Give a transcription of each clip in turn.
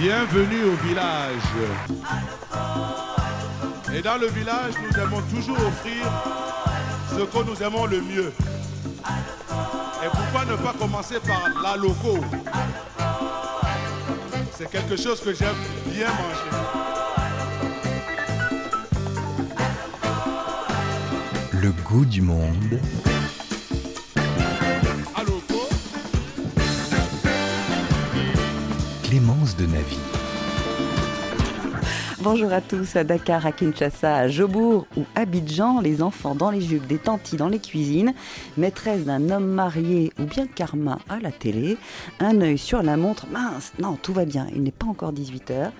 Bienvenue au village. Et dans le village, nous aimons toujours offrir ce que nous aimons le mieux. Et pourquoi ne pas commencer par la loco? C'est quelque chose que j'aime bien manger. Le goût du monde. De Navy. Bonjour à tous, à Dakar, à Kinshasa, à Jobourg ou Abidjan, les enfants dans les jupes, des tantis dans les cuisines, maîtresse d'un homme marié ou bien karma à la télé, un œil sur la montre, mince, non, tout va bien, il n'est pas encore 18h.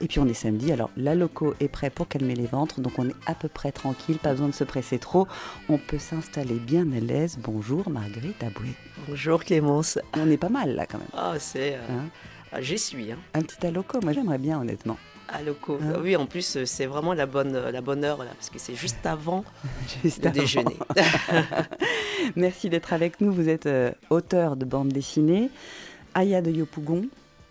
Et puis on est samedi, alors la loco est prêt pour calmer les ventres, donc on est à peu près tranquille, pas besoin de se presser trop, on peut s'installer bien à l'aise. Bonjour Marguerite Aboué. Bonjour Clémence. On est pas mal là quand même. Ah, c'est. euh, Hein ah, J'y suis. Hein. un petit aloco, moi j'aimerais bien honnêtement. À loco. Hein? Oui, en plus, euh, c'est vraiment la bonne, euh, la bonne heure, là, parce que c'est juste avant Juste le avant. déjeuner. Merci d'être avec nous. Vous êtes euh, auteur de bande dessinée. Aya de Yopougon,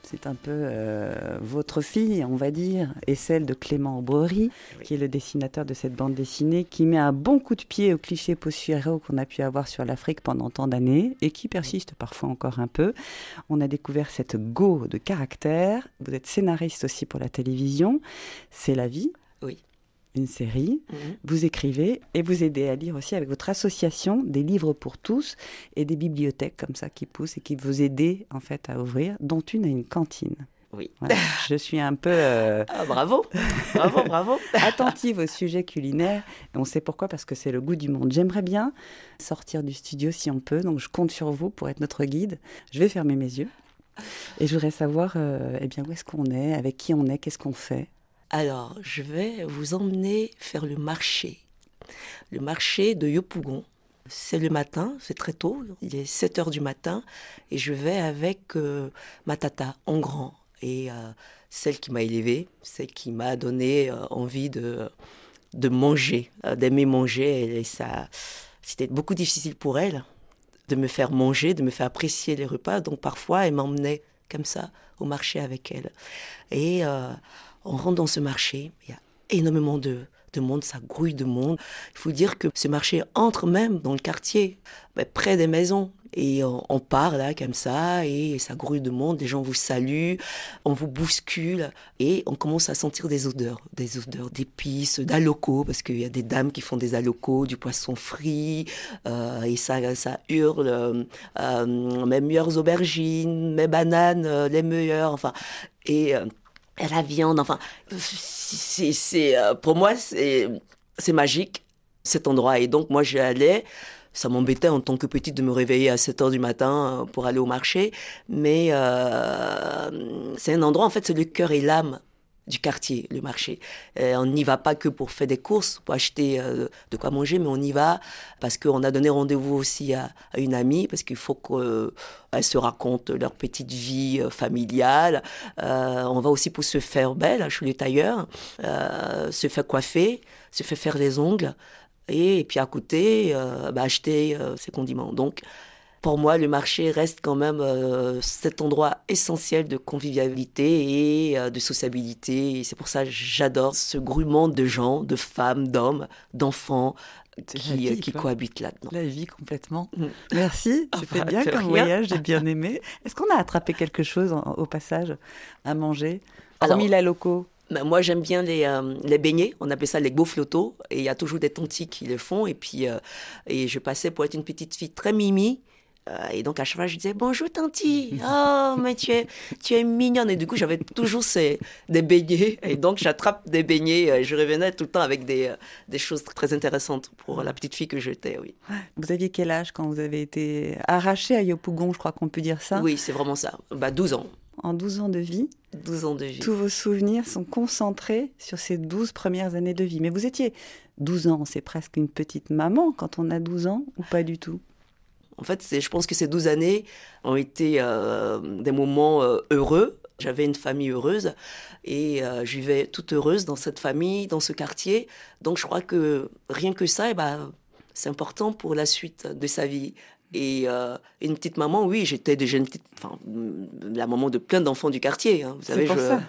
c'est un peu euh, votre fille, on va dire, et celle de Clément Oui. qui est le dessinateur de cette bande dessinée, qui met un bon coup de pied au cliché post-héros qu'on a pu avoir sur l'Afrique pendant tant d'années et qui persiste parfois encore un peu. On a découvert cette go de caractère. Vous êtes scénariste aussi pour la télévision. C'est la vie. Une série. Mhm. Vous écrivez et vous aidez à lire aussi avec votre association des livres pour tous et des bibliothèques comme ça qui poussent et qui vous aident en fait à ouvrir, dont une à une cantine. Oui. Voilà. Je suis un peu euh, Ah, bravo. Bravo, bravo. attentive au sujet culinaire et on sait pourquoi parce que c'est le goût du monde. J'aimerais bien sortir du studio si on peut, donc je compte sur vous pour être notre guide. Je vais fermer mes yeux et je voudrais savoir euh, eh bien où est-ce qu'on est, avec qui on est, qu'est-ce qu'on fait. Alors, je vais vous emmener faire le marché. Le marché de Yopougon. C'est le matin, c'est très tôt, il est 7 heures du matin, et je vais avec euh, ma tata en grand, et euh, celle qui m'a élevée, celle qui m'a donné euh, envie de, de manger, d'aimer manger, et ça, c'était beaucoup difficile pour elle de me faire manger, de me faire apprécier les repas, donc parfois elle m'emmenait comme ça au marché avec elle. Et on rentre dans ce marché, il y a énormément de, de monde, ça grouille de monde. Il faut dire que ce marché entre même dans le quartier, ben, près des maisons. Et on, on part là comme ça, et ça grouille de monde, les gens vous saluent, on vous bouscule, et on commence à sentir des odeurs, des odeurs d'épices, d'alocos, parce qu'il y a des dames qui font des alocos, du poisson frit, euh, et ça, ça hurle, euh, euh, mes meilleures aubergines, mes bananes, les meilleures, enfin, et la viande, enfin, c'est, c'est, euh, pour moi, c'est, c'est magique, cet endroit. Et donc, moi, j'y allais. Ça m'embêtait en tant que petite de me réveiller à 7 heures du matin euh, pour aller au marché. Mais euh, c'est un endroit, en fait, c'est le cœur et l'âme du quartier, le marché. Euh, on n'y va pas que pour faire des courses, pour acheter euh, de quoi manger, mais on y va parce qu'on a donné rendez-vous aussi à, une amie, parce qu'il faut qu'elle se raconte leur petite vie euh, familiale. Euh, on va aussi pour se faire belle chez les tailleurs, euh, se faire coiffer, se faire faire les ongles, et, puis à côté, euh, bah, acheter euh, ses condiments. Donc, pour moi, le marché reste quand même euh, cet endroit essentiel de convivialité et euh, de sociabilité. Et c'est pour ça que j'adore ce grouillement de gens, de femmes, d'hommes, d'enfants qui, vie, euh, qui cohabitent là-dedans. La vie complètement. Mm. Merci, c'était bah, bien comme voyage, j'ai bien aimé. Est-ce qu'on a attrapé quelque chose en- au passage à manger? Hormis la loco Ben, moi, j'aime bien les, euh, les beignets. On appelle ça les flottos. Et il y a toujours des tantis qui le font. Et puis, euh, et je passais pour être une petite fille très mimi. Euh, et donc, à chaque fois, je disais Bonjour, tanti. Oh, mais tu es, tu es mignonne. Et du coup, j'avais toujours ces, des beignets. Et donc, j'attrape des beignets. Euh, Je revenais tout le temps avec des, euh, des choses très intéressantes pour la petite fille que j'étais, oui. Vous aviez quel âge quand vous avez été arraché à Yopougon, je crois qu'on peut dire ça? Oui, c'est vraiment ça. Bah, 12 ans. En 12 ans de vie, 12 ans de vie. tous vos souvenirs sont concentrés sur ces 12 premières années de vie. Mais vous étiez 12 ans, c'est presque une petite maman quand on a 12 ans, ou pas du tout? En fait, je pense que ces 12 années ont été euh, des moments euh, heureux. J'avais une famille heureuse et euh, je vivais toute heureuse dans cette famille, dans ce quartier. Donc je crois que rien que ça, eh ben, c'est important pour la suite de sa vie. Et euh, une petite maman, oui, j'étais déjà une petite, enfin, la maman de plein d'enfants du quartier. hein. Vous savez,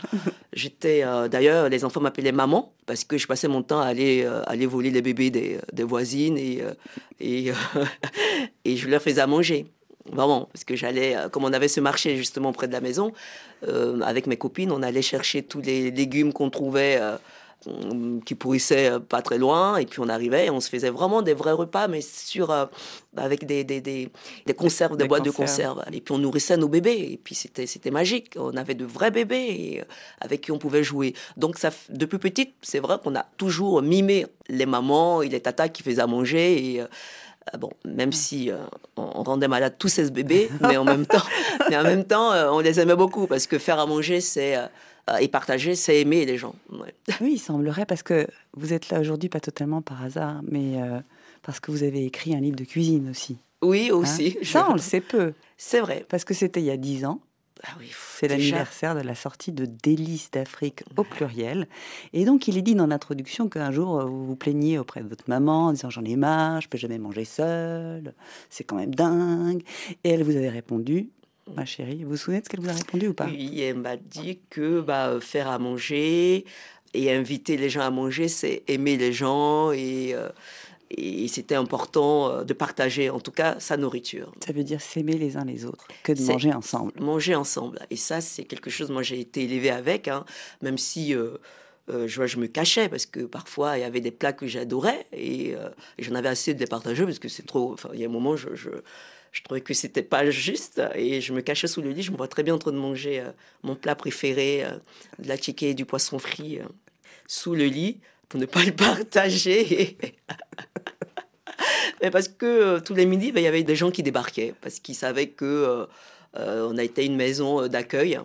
j'étais, euh, d'ailleurs, les enfants m'appelaient maman parce que je passais mon temps à aller, euh, aller voler les bébés des, des voisines et, et, et je leur faisais à manger. Vraiment, parce que j'allais, comme on avait ce marché justement près de la maison, avec mes copines, on allait chercher tous les légumes qu'on trouvait qui pourrissaient euh, pas très loin, et puis on arrivait et on se faisait vraiment des vrais repas, mais sur, euh, avec des, des, des, des conserves, des, boîtes conserves. de conserves. Et puis on nourrissait nos bébés, et puis c'était, c'était magique. On avait de vrais bébés et, euh, avec qui on pouvait jouer. Donc ça, depuis petite, c'est vrai qu'on a toujours mimé les mamans et les tatas qui faisaient à manger. Et, euh, euh, bon, même si euh, on rendait malade tous ces bébés, mais en même temps, mais en même temps, euh, on les aimait beaucoup parce que faire à manger, c'est euh, euh, et partager, c'est aimer les gens. Ouais. Oui, il semblerait, parce que vous êtes là aujourd'hui, pas totalement par hasard, mais euh, parce que vous avez écrit un livre de cuisine aussi. Oui, hein. aussi. Ça, je- on le sait peu, C'est vrai. parce que c'était il y a dix ans. Ah oui, C'est l'anniversaire de la sortie de Délices d'Afrique au pluriel. Et donc, il est dit dans l'introduction qu'un jour, euh, vous vous plaigniez auprès de votre maman en disant J'en ai marre, je peux jamais manger seule, c'est quand même dingue. Et elle vous avait répondu Ma chérie, vous vous souvenez de ce qu'elle vous a répondu ou pas? Oui, elle m'a dit que bah, faire à manger et inviter les gens à manger, c'est aimer les gens et, euh, et c'était important euh, de partager, en tout cas, sa nourriture. Ça veut dire s'aimer les uns les autres, que de manger ensemble. Manger ensemble. Et ça, c'est quelque chose, moi, j'ai été élevée avec, hein, même si euh, euh, je, me cachais, parce que parfois, il y avait des plats que j'adorais et, euh, et j'en avais assez de les partager, parce que c'est trop... Enfin, il y a un moment, je... je je trouvais que c'était pas juste et je me cachais sous le lit. Je me vois très bien en train de manger euh, mon plat préféré, euh, de la chiquée et du poisson frit, euh, sous le lit pour ne pas le partager. Mais parce que tous les midis, ben, il y avait des gens qui débarquaient parce qu'ils savaient que on a été une maison d'accueil.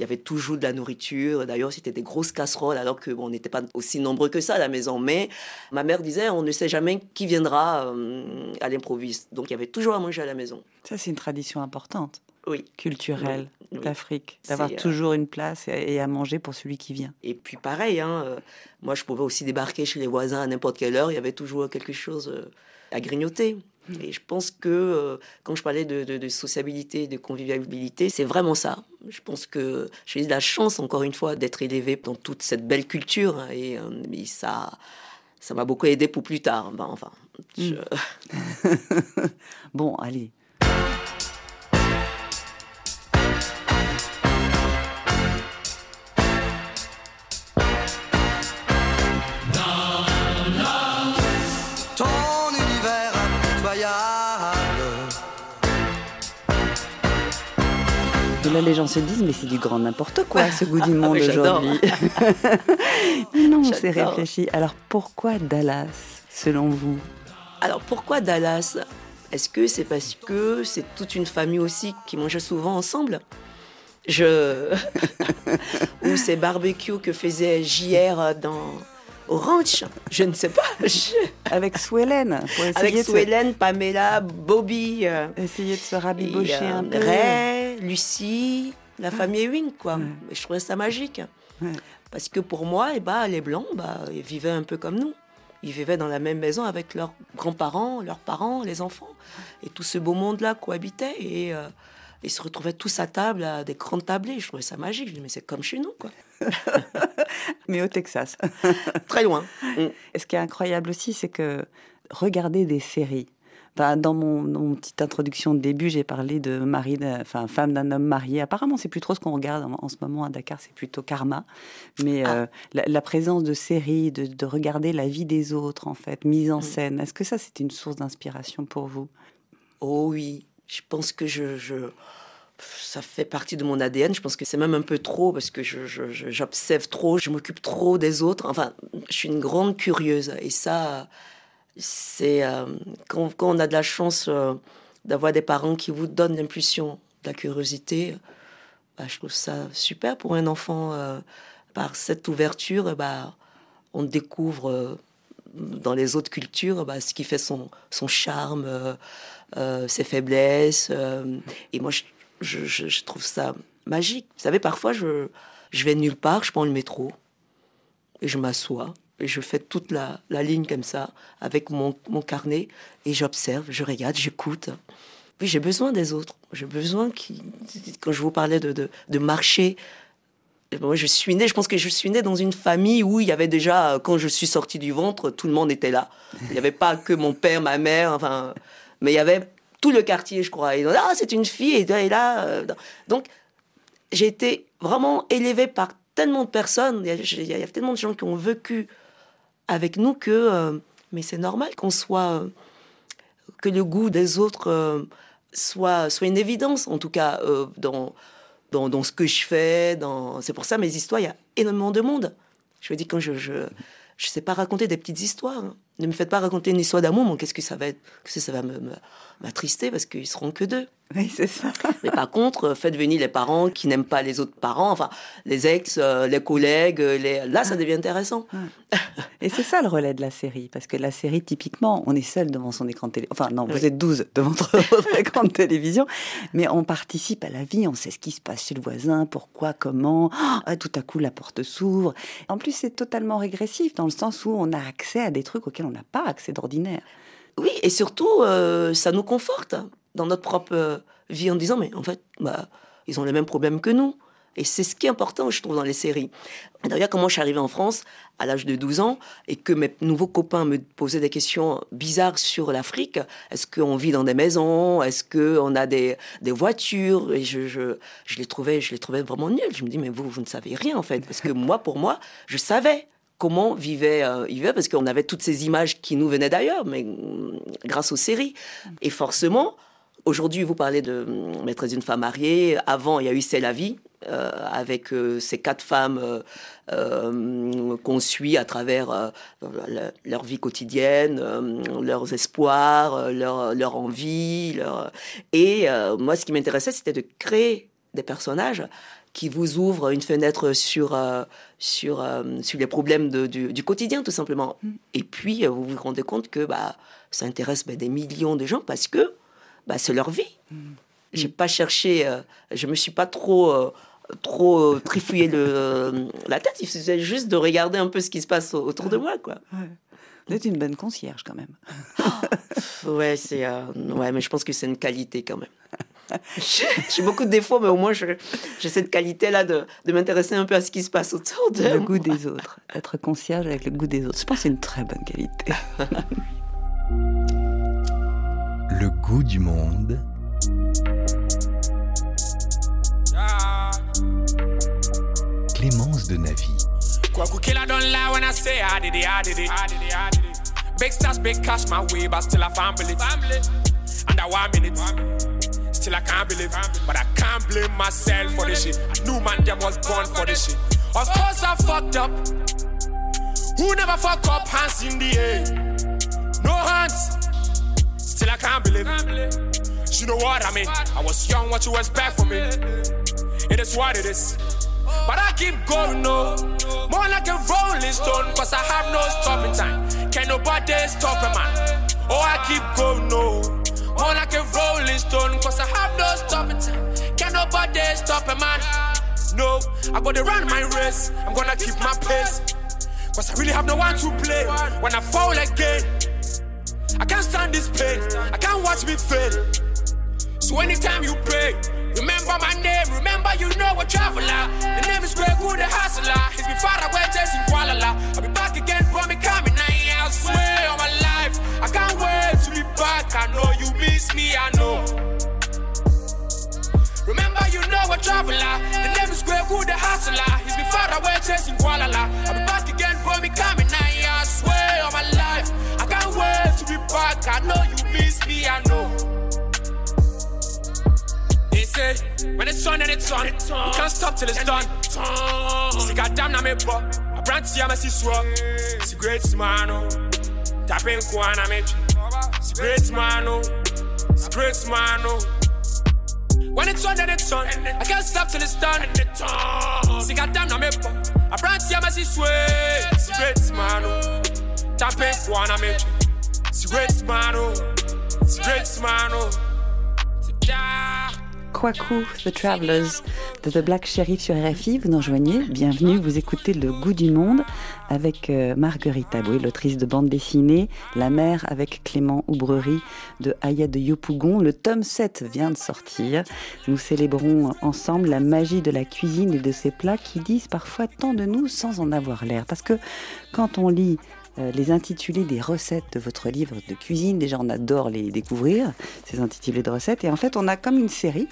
Il y avait toujours de la nourriture. D'ailleurs, c'était des grosses casseroles, alors que bon, on n'était pas aussi nombreux que ça à la maison. Mais ma mère disait, on ne sait jamais qui viendra euh, à l'improviste. Donc, il y avait toujours à manger à la maison. Ça, c'est une tradition importante, Oui. culturelle Oui, d'Afrique, d'avoir euh, toujours une place et, à manger pour celui qui vient. Et puis pareil, hein, euh, moi je pouvais aussi débarquer chez les voisins à n'importe quelle heure, il y avait toujours quelque chose à grignoter. Et je pense que euh, quand je parlais de, de- de sociabilité, de convivialité, c'est vraiment ça. Je pense que j'ai eu la chance, encore une fois, d'être élevé dans toute cette belle culture. hein, et, euh, et ça ça m'a beaucoup aidé pour plus tard. Ben, enfin, je- Bon, allez. Là, les gens se disent, mais c'est du grand n'importe quoi, ce goût du monde mais j'adore. aujourd'hui. Non, c'est réfléchi. Alors, pourquoi Dallas, selon vous? Alors pourquoi Dallas? Est-ce que c'est parce que c'est toute une famille aussi qui mangeait souvent ensemble? Je ou ces barbecues que faisait JR dans au ranch Je ne sais pas. Je- Avec Swellen, Avec de, se, Swellen, Pamela, Bobby, euh, essayer de se et, rabibocher euh, un peu. Ray, Lucie, la famille Ewing, quoi. Ouais. Je trouvais ça magique. Ouais. Parce que pour moi, eh ben, les Blancs, bah, ils vivaient un peu comme nous. Ils vivaient dans la même maison avec leurs grands-parents, leurs parents, les enfants. Et tout ce beau monde-là cohabitait. Et euh, ils se retrouvaient tous à table, à des grandes tablées. Je trouvais ça magique. Je dis, mais c'est comme chez nous, quoi. Mais au Texas. Très loin. Mm. Et ce qui est incroyable aussi, c'est que regarder des séries. Enfin, dans, mon, petite introduction de début, j'ai parlé de mari, enfin femme d'un homme marié. Apparemment, c'est plus trop ce qu'on regarde en, en ce moment à Dakar, c'est plutôt karma. Mais Ah. euh, la, la présence de séries, de, de regarder la vie des autres, en fait, mise Mm. en scène. Est-ce que ça, c'est une source d'inspiration pour vous? Oh oui, je pense que je, ça fait partie de mon ADN. Je pense que c'est même un peu trop parce que j'observe trop, je m'occupe trop des autres. Enfin, je suis une grande curieuse et ça, c'est euh, quand, on a de la chance euh, d'avoir des parents qui vous donnent l'impulsion de la curiosité. bah, je trouve ça super pour un enfant. euh, par cette ouverture, bah, on découvre dans les autres cultures bah, ce qui fait son, charme, ses faiblesses. euh, et moi, je, je- je- trouve ça magique. Vous savez, parfois, je, je vais nulle part, je prends le métro et je m'assois. Et je fais toute la, la ligne comme ça, avec mon, mon carnet, et j'observe, je regarde, j'écoute. Oui, j'ai besoin des autres. J'ai besoin, qui, quand je vous parlais de, de, marcher, moi, je suis née, je pense que je suis née dans une famille où il y avait déjà, quand je suis sortie du ventre, tout le monde était là. Il n'y avait pas que mon père, ma mère, enfin, mais il y avait tout le quartier, je crois. Et ah, c'est une fille, et là. euh, donc, j'ai été vraiment élevée par tellement de personnes, il y, a, tellement de gens qui ont vécu avec nous que, euh, mais c'est normal qu'on soit, euh, que le goût des autres soit, soit une évidence, en tout cas, dans, dans, ce que je fais. C'est pour ça, mes histoires, il y a énormément de monde. Je me dis, quand je, je, je sais pas raconter des petites histoires. hein. Ne me faites pas raconter une histoire d'amour, mais qu'est-ce que ça va être, que ça va m'attrister parce qu'ils seront que deux. Oui, c'est ça. Mais par contre, euh, faites venir les parents qui n'aiment pas les autres parents, enfin les ex, euh, les collègues, euh, les... là ça devient intéressant. Et c'est ça le relais de la série, parce que la série, typiquement, on est seul devant son écran de télé. Enfin, non, vous Oui. êtes 12 devant votre écran de télévision, mais on participe à la vie, on sait ce qui se passe chez le voisin, pourquoi, comment. Ah, tout à coup, la porte s'ouvre. En plus, c'est totalement régressif, dans le sens où on a accès à des trucs auxquels on n'a pas accès d'ordinaire. Oui, et surtout, euh, ça nous conforte dans notre propre euh, vie en disant, mais en fait, bah, ils ont les mêmes problèmes que nous. Et c'est ce qui est important, je trouve, dans les séries. D'ailleurs, quand moi je suis arrivée en France à l'âge de 12 ans et que mes nouveaux copains me posaient des questions bizarres sur l'Afrique, est-ce qu'on vit dans des maisons? Est-ce qu'on a des, des voitures? Et je, je, je, les trouvais, je les trouvais vraiment nuls. Je me dis, mais vous, vous ne savez rien en fait. Parce que moi, pour moi, je savais comment vivait, euh, vivait, parce qu'on avait toutes ces images qui nous venaient d'ailleurs, mais mm, grâce aux séries. Et forcément, aujourd'hui, vous parlez de mm, Maîtresse d'une femme mariée. Avant, il y a eu C'est la vie, euh, avec euh, ces quatre femmes euh, qu'on suit à travers le- leur vie quotidienne, leurs espoirs, leur, leur envie. Leur... Et moi, ce qui m'intéressait, c'était de créer des personnages qui vous ouvrent une fenêtre sur, sur, sur les problèmes de- du, du quotidien, tout simplement. Et puis, vous vous rendez compte que bah, ça intéresse bah, des millions de gens parce que bah, c'est leur vie. J'ai pas cherché, euh, je me suis pas trop, euh, trop euh, trifouillé le, euh, la tête. Il suffisait juste de regarder un peu ce qui se passe au- autour de moi, quoi. Vous êtes une bonne concierge, quand même. Ouais, c'est, euh, ouais, mais je pense que c'est une qualité quand même. J'ai beaucoup de défauts, mais au moins j'ai cette qualité-là de, de m'intéresser un peu à ce qui se passe autour de Le moi. goût des autres. Être concierge avec le goût des autres. Je pense que c'est une très bonne qualité. Le goût du monde. Clémence de Navy. Kwaku killer don't lie when I say I did it, I did it, I did it, I did it. Big stars, big cash my way, but still I family. family. Under one minute, still I can't believe, but I can't blame myself for this shit. I knew man them was born for this shit. Of course I fucked up. Who never fuck up? Hands in the air, no hands. Still I can't believe. it. You know what I mean? I was young, what you expect from me? It is what it is. But I keep going, no. More like a rolling stone, cause I have no stopping time. Can nobody stop a man? Oh, I keep going, no. More like a rolling stone, cause I have no stopping time. Can nobody stop a man? No, I gotta run my race. I'm gonna keep my pace. Cause I really have no one to play. When I fall again, I can't stand this pain. I can't watch me fail. So anytime you pray, remember my name, remember you know a traveler. The name is Greg the hustler. He's been far away chasing Kuala I'll be back again, for me coming. I, swear on my life, I can't wait to be back. I know you miss me, I know. Remember you know a traveler. The name is Greg the hustler. He's been far away chasing Kuala I'll be back again, for me coming. I, back. I know you miss me, I know. They say, when it's on and it's on, we can't stop till it's done. See, goddamn, na me bo. I brand see I'm a siswa. See, great man, oh. Tapping kwana me. See, great man, oh. See, great man, oh. When it's on and it's on, I can't stop till it's done. See, goddamn, na me bo. I brand see I'm a siswa. See, great man. Tapping kwana me. See, Kwaku, The Travelers de The Black Sheriff sur RFI. Vous nous rejoignez, bienvenue, vous écoutez Le Goût du Monde avec euh, Marguerite Aboué, l'autrice de bande dessinée, La mer avec Clément Oubrerie de Aya de Yopougon. Le tome 7 vient de sortir. Nous célébrons ensemble la magie de la cuisine et de ces plats qui disent parfois tant de nous sans en avoir l'air. Parce que quand on lit les intitulés des recettes de votre livre de cuisine. Déjà, on adore les découvrir, ces intitulés de recettes. Et en fait, on a comme une série,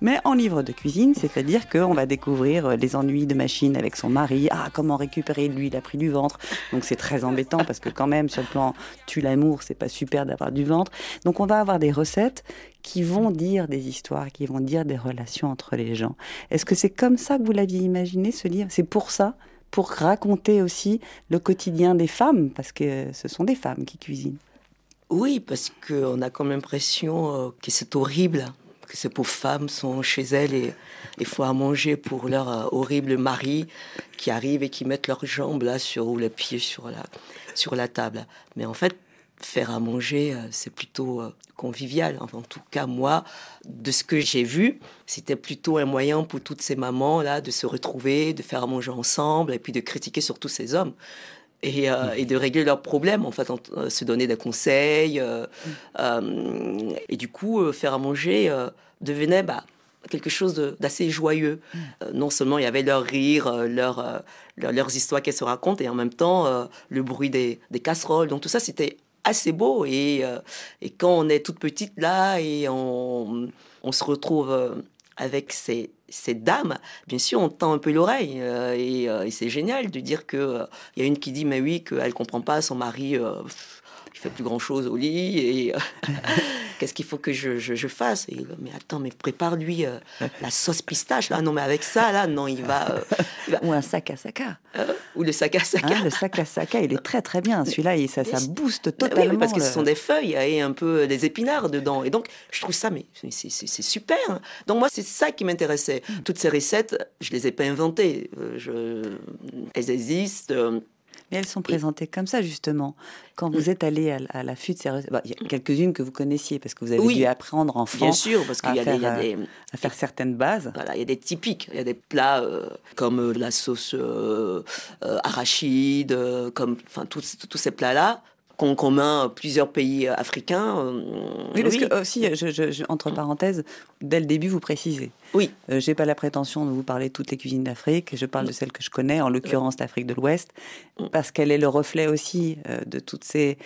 mais en livre de cuisine, c'est-à-dire qu'on va découvrir euh, les ennuis de machine avec son mari. Ah, comment récupérer lui, il a pris du ventre. Donc c'est très embêtant parce que quand même, sur le plan tu l'amour, c'est pas super d'avoir du ventre. Donc on va avoir des recettes qui vont dire des histoires, qui vont dire des relations entre les gens. Est-ce que c'est comme ça que vous l'aviez imaginé ce livre? C'est pour ça? Pour raconter aussi le quotidien des femmes, parce que ce sont des femmes qui cuisinent. Oui, parce qu'on a comme l'impression euh, que c'est horrible, que ces pauvres femmes sont chez elles et il faut à manger pour leur euh, horrible mari qui arrive et qui mettent leurs jambes là sur ou les pieds sur la sur la table. Mais en fait, faire à manger, euh, c'est plutôt euh, convivial. en tout cas, moi, de ce que j'ai vu, c'était plutôt un moyen pour toutes ces mamans-là de se retrouver, de faire à manger ensemble et puis de critiquer surtout ces hommes. Et, euh, et de régler leurs problèmes, en fait, se donner des conseils. et du coup, faire à manger devenait bah, quelque chose d'assez joyeux. non seulement il y avait leur rire, leur, leurs histoires qu'elles se racontent, et en même temps le bruit des, des casseroles. Donc tout ça, c'était assez beau. Et, euh, et, quand on est toute petite là et on, se retrouve euh, avec ces, dames, bien sûr, on tend un peu l'oreille. Euh, et, et c'est génial de dire qu'il il y a une qui dit, mais oui, qu'elle comprend pas son mari il fait plus grand chose au lit et euh, qu'est-ce qu'il faut que je, je, fasse et, mais attends mais prépare-lui euh, la sauce pistache là. Non mais avec ça là non il va, euh, ou un sac à saca ou le sac à saca hein, le sac à saca il est très très bien. Celui-là ça, ça booste totalement parce que ce sont des feuilles et un peu des épinards dedans. Et donc je trouve ça mais c'est super. Hein. donc moi c'est ça qui m'intéressait. Mm. toutes ces recettes je les ai pas inventées. Je, elles existent mais elles sont présentées comme ça, justement. Quand vous êtes allé à, l'affût de ces recettes, bah, il y a quelques-unes que vous connaissiez, parce que vous avez dû apprendre enfant Bien sûr, parce qu'il y, a des, euh, à faire certaines bases. Voilà, il y a des typiques. Il y a des plats euh, comme euh, la sauce arachide, comme enfin tous ces plats-là qu'ont en commun plusieurs pays africains. Euh, oui, parce que aussi, entre parenthèses, dès le début, vous précisez. Oui. Euh, j'ai pas la prétention de vous parler de toutes les cuisines d'Afrique. Je parle de celles que je connais, en l'occurrence l'Afrique de l'Ouest, parce qu'elle est le reflet aussi euh, de toutes ces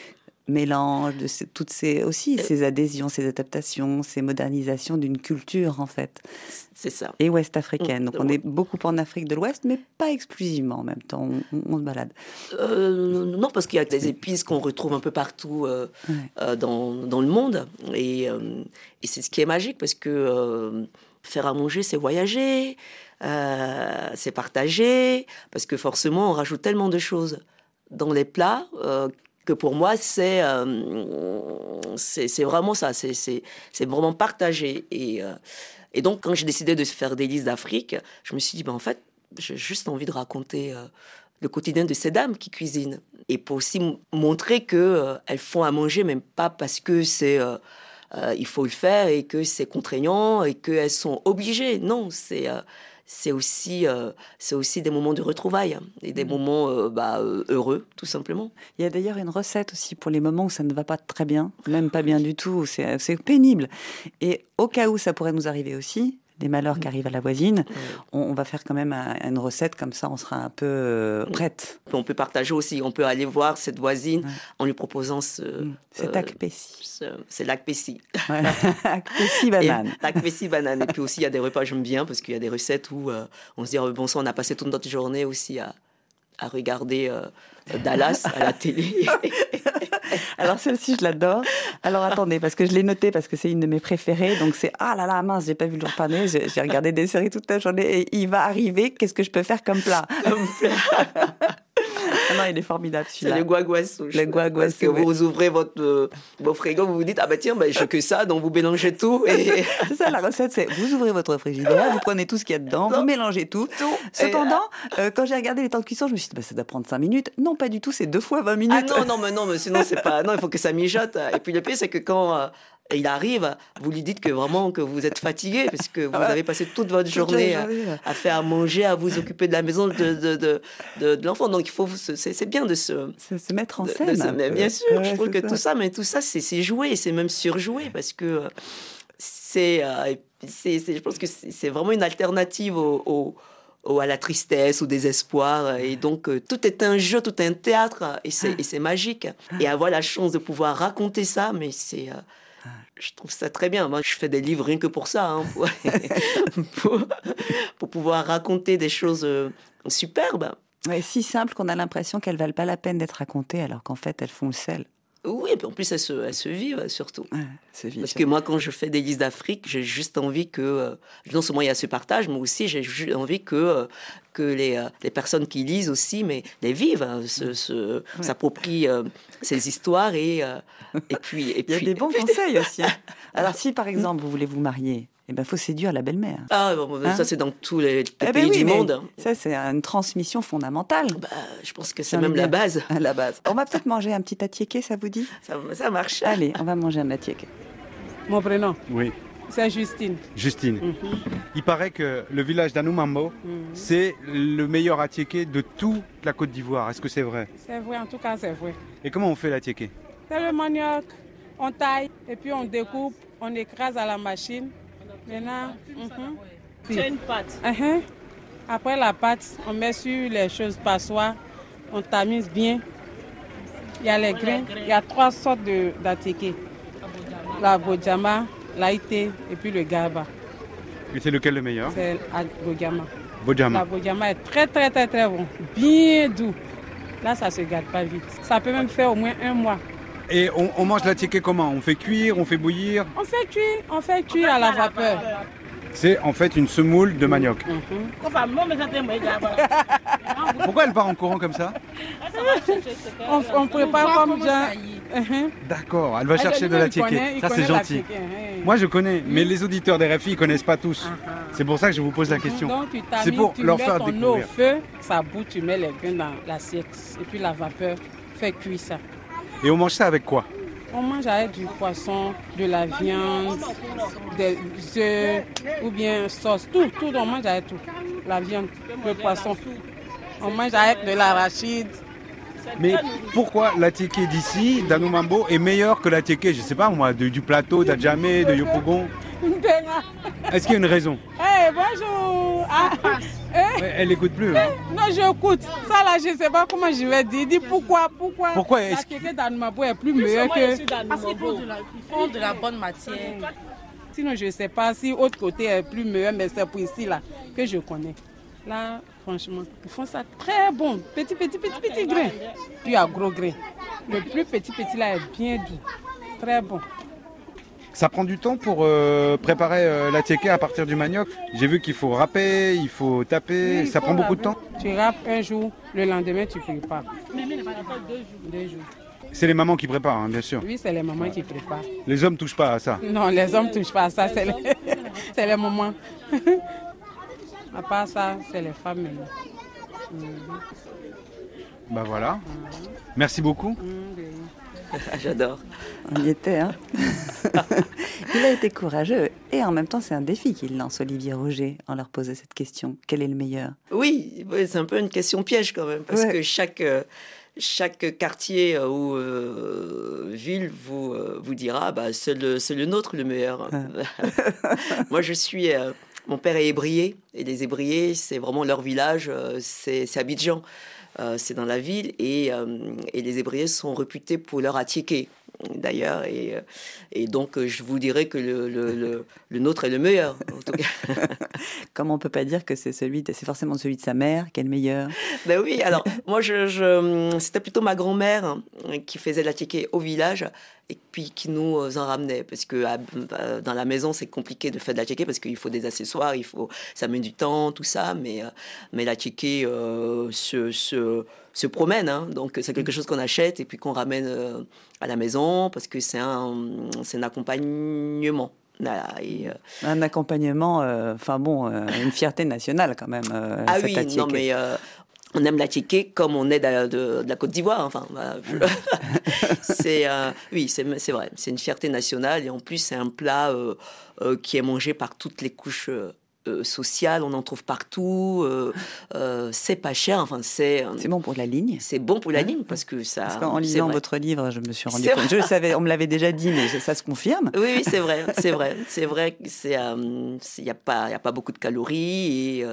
mélange de toutes ces aussi euh, ces adhésions, ces adaptations, ces modernisations d'une culture en fait. C'est ça. Et ouest africaine. Donc on est beaucoup en Afrique de l'Ouest, mais pas exclusivement en même temps. On, se balade. Euh, non, parce qu'il y a des épices qu'on retrouve un peu partout euh, dans, dans, le monde, et, et c'est ce qui est magique parce que faire à manger, c'est voyager. c'est partager, parce que forcément, on rajoute tellement de choses dans les plats que pour moi, c'est euh, vraiment ça, c'est vraiment partagé. Et, euh, et donc, quand j'ai décidé de faire des listes d'Afrique, je me suis dit, ben, en fait, j'ai juste envie de raconter euh, le quotidien de ces dames qui cuisinent. Et pour aussi montrer qu'elles elles font à manger, même pas parce que c'est... il faut le faire et que c'est contraignant et qu'elles sont obligées. Non, c'est c'est aussi, euh, c'est aussi des moments de retrouvailles et des mmh. moments euh, bah, euh, heureux, tout simplement. Il y a d'ailleurs une recette aussi pour les moments où ça ne va pas très bien, même pas bien du tout, c'est pénible. Et au cas où ça pourrait nous arriver aussi, des malheurs qui arrivent à la voisine, on, va faire quand même une recette comme ça, on sera un peu euh, prête. On peut partager aussi, on peut aller voir cette voisine en lui proposant ce. Mm. C'est euh, C'est l'Akpessi. Akpessi banane. Akpessi banane. Et puis aussi, il y a des repas, j'aime bien, parce qu'il y a des recettes où euh, on se dit, oh, bon sang, on a passé toute notre journée aussi à, à regarder Dallas à la télé. Alors celle-ci, je l'adore. Alors attendez, parce que je l'ai notée parce que c'est une de mes préférées. Donc c'est ah là là mince, j'ai pas vu le repas J'ai regardé des séries toute la journée et il va arriver. Qu'est-ce que je peux faire comme plat ah non, il est formidable celui-là. C'est le guaguassou. Le guaguassou. Parce que vous ouvrez votre, frigos, vous vous dites, ah bah tiens, bah, je que ça, donc vous mélangez tout. Et... c'est ça, la recette, c'est vous ouvrez votre frigidaire, vous prenez tout ce qu'il y a dedans, vous mélangez tout. Cependant, euh, quand j'ai regardé les temps de cuisson, je me suis dit, bah, ça doit prendre 5 minutes. Non, pas du tout, c'est deux fois 20 minutes. Ah non, non, mais non, mais sinon, c'est pas. Non, il faut que ça mijote. Et puis le pire, c'est que quand. Euh, Et il arrive, vous lui dites que vraiment que vous êtes fatigué parce que vous Ah avez passé toute votre journée, à, faire à manger, à vous occuper de la maison de, de, de, de- de l'enfant. Donc il faut, c'est bien de se, Se, mettre en scène. se- mais bien sûr, Ouais, je trouve que tout ça, mais tout ça, c'est joué, c'est même surjoué parce que c'est, euh, je pense que c'est vraiment une alternative au, au- à la tristesse, au désespoir. Et donc, euh, tout est un jeu, tout est un théâtre et c'est, et c'est magique. Et avoir la chance de pouvoir raconter ça, mais c'est. euh, je trouve ça très bien. Moi, je fais des livres rien que pour ça, hein, pour, pour, pour pouvoir raconter des choses euh, superbes. Ouais, si simple qu'on a l'impression qu'elles valent pas la peine d'être racontées, alors qu'en fait elles font le sel. Oui, et puis en plus, elles se, elles se vivent surtout. Ouais. Parce que moi, quand je fais des listes d'Afrique, j'ai juste envie que, euh, non seulement il y a ce partage, mais aussi j'ai envie que, euh, que les, euh, les personnes qui lisent aussi, mais les vivent, hein, s'approprient ces histoires et, et puis... Et Il y a puis des bons conseils aussi. hein. Alors si par exemple vous voulez vous marier, il ben, faut séduire la belle-mère. Ah, bon, Hein ça c'est dans tous les, les Eh ben pays oui, du monde. Ça c'est une transmission fondamentale. Bah, je pense que c'est même la base. La base. On va peut-être manger un petit attiéké, ça vous dit? Ça, ça marche. Allez, on va manger un attiéké. Mon prénom, Oui, c'est Justine. Justine. Mhm. Il paraît que le village d'Anoumambo, Mhm. c'est le meilleur attiéké de toute la Côte d'Ivoire. Est-ce que c'est vrai? C'est vrai, en tout cas, c'est vrai. Et comment on fait l'attiéké C'est le manioc, on taille et puis on découpe, on écrase à la machine. Maintenant. C'est une pâte. Mhm. après la pâte, on met sur les choses passoires, on tamise bien. Il y a les grains, il y a trois sortes de- d'attiqués. La bojama, l'aïté et puis le garba. Et c'est lequel le meilleur? C'est la bojama. La Bojama. bojama est très très très très bon, bien doux. Là, ça se garde pas vite. Ça peut même faire au moins un mois. Et on, on mange l'attiéké comment? On fait cuire, on fait bouillir? On fait cuire, on fait cuire à la vapeur. C'est en fait une semoule de manioc. Mhm. Ça. Pourquoi elle part en courant comme ça? On, on prépare comme genre. Mhm. D'accord, elle va Ah, chercher de connaît, il Ça c'est gentil. hein. Moi je connais, mais les auditeurs des RFI ne connaissent pas tous. Ah, ah. C'est pour ça que je vous pose la question. Donc tu C'est pour tu leur mets faire ton eau au découvrir. feu, ça bout, tu mets les grains dans l'assiette. Et puis la vapeur fait cuire ça. Et on mange ça avec quoi? On mange avec du poisson, de la viande, des œufs ou bien sauce. Tout, tout, on mange avec tout. La viande, le poisson. On mange avec de l'arachide. Mais pourquoi l'attiéké d'ici, d'Anoumambo, est meilleur que l'attiéké, je sais pas moi, de- du plateau, d'Adjamé, de Yopougon? Est-ce qu'il y a une raison? Hey, bonjour ah, Ouais, Elle n'écoute plus. hein. Non, j'écoute. Ça là, je ne sais pas comment je vais dire. Dis pourquoi, pourquoi Pourquoi La kéké d'Anumabo est plus meilleure que... Parce qu'ils font de la, ils font de la bonne matière. Sinon, je ne sais pas si autre côté est plus meilleur, mais c'est pour ici là que je connais. Là, franchement, ils font ça très bon. Petit, petit, petit, petit grain. Puis à gros grain. Le plus petit, petit là est bien doux. Très bon. Ça prend du temps pour euh, préparer euh, l'attiéké à partir du manioc? J'ai vu qu'il faut râper, il faut taper. Oui, il ça faut prend beaucoup de temps? Tu râpes un jour, le lendemain, tu prépares. Deux jours. C'est les mamans qui préparent, hein, bien sûr. Oui, c'est les mamans qui préparent. Les hommes touchent pas à ça. Non, les hommes ne touchent pas à ça, c'est les, c'est les mamans. à part ça, c'est les femmes maintenant. Bah voilà. Merci beaucoup. Mm, Ah, J'adore. On y était, hein Il a été courageux et en même temps c'est un défi qu'il lance Olivier Roger en leur posant cette question. Quel est le meilleur? Oui, c'est un peu une question piège quand même, parce Ouais. que chaque, euh, chaque quartier euh, ou euh, ville vous, vous dira bah, c'est le, c'est le nôtre le meilleur. Moi, je suis. euh, mon père est ébrié, et les ébriés, c'est vraiment leur village, euh, c'est Abidjan. Euh, c'est dans la ville, et, euh, et les ébriés sont réputés pour leur attiéké, d'ailleurs. Et, et donc, je vous dirais que le, le, le, le nôtre est le meilleur, en tout cas. Comme on peut pas dire que c'est celui, c'est forcément celui de sa mère qui est le meilleur? Ben oui, alors moi, je, je- c'était plutôt ma grand-mère hein, qui faisait la ticket au village et puis qui nous euh, en ramenait. Parce que à- euh, dans la maison, c'est compliqué de faire de la ticket parce qu'il faut des accessoires, il faut, ça met du temps, tout ça. Mais, euh, mais la ticket euh, se, se, se promène. hein. donc c'est quelque chose qu'on achète et puis qu'on ramène euh, à la maison parce que c'est un, c'est un accompagnement. Voilà, et, euh, Un accompagnement, enfin bon, une fierté nationale quand même. ah oui, non mais on aime la tchéké comme on est de, de- de la Côte d'Ivoire. Enfin, je- c'est euh, oui, c'est vrai. C'est une fierté nationale et en plus c'est un plat euh, euh, qui est mangé par toutes les couches. sociales, on en trouve partout, c'est pas cher, enfin c'est C'est bon pour la ligne. c'est bon pour la ligne parce que ça. Parce c'est lisant votre livre, je me suis rendu compte. Je savais, on me l'avait déjà dit, mais ça se confirme. Oui, oui, c'est vrai, c'est vrai, c'est vrai que c'est, euh, c'est- y a pas, y a pas beaucoup de calories et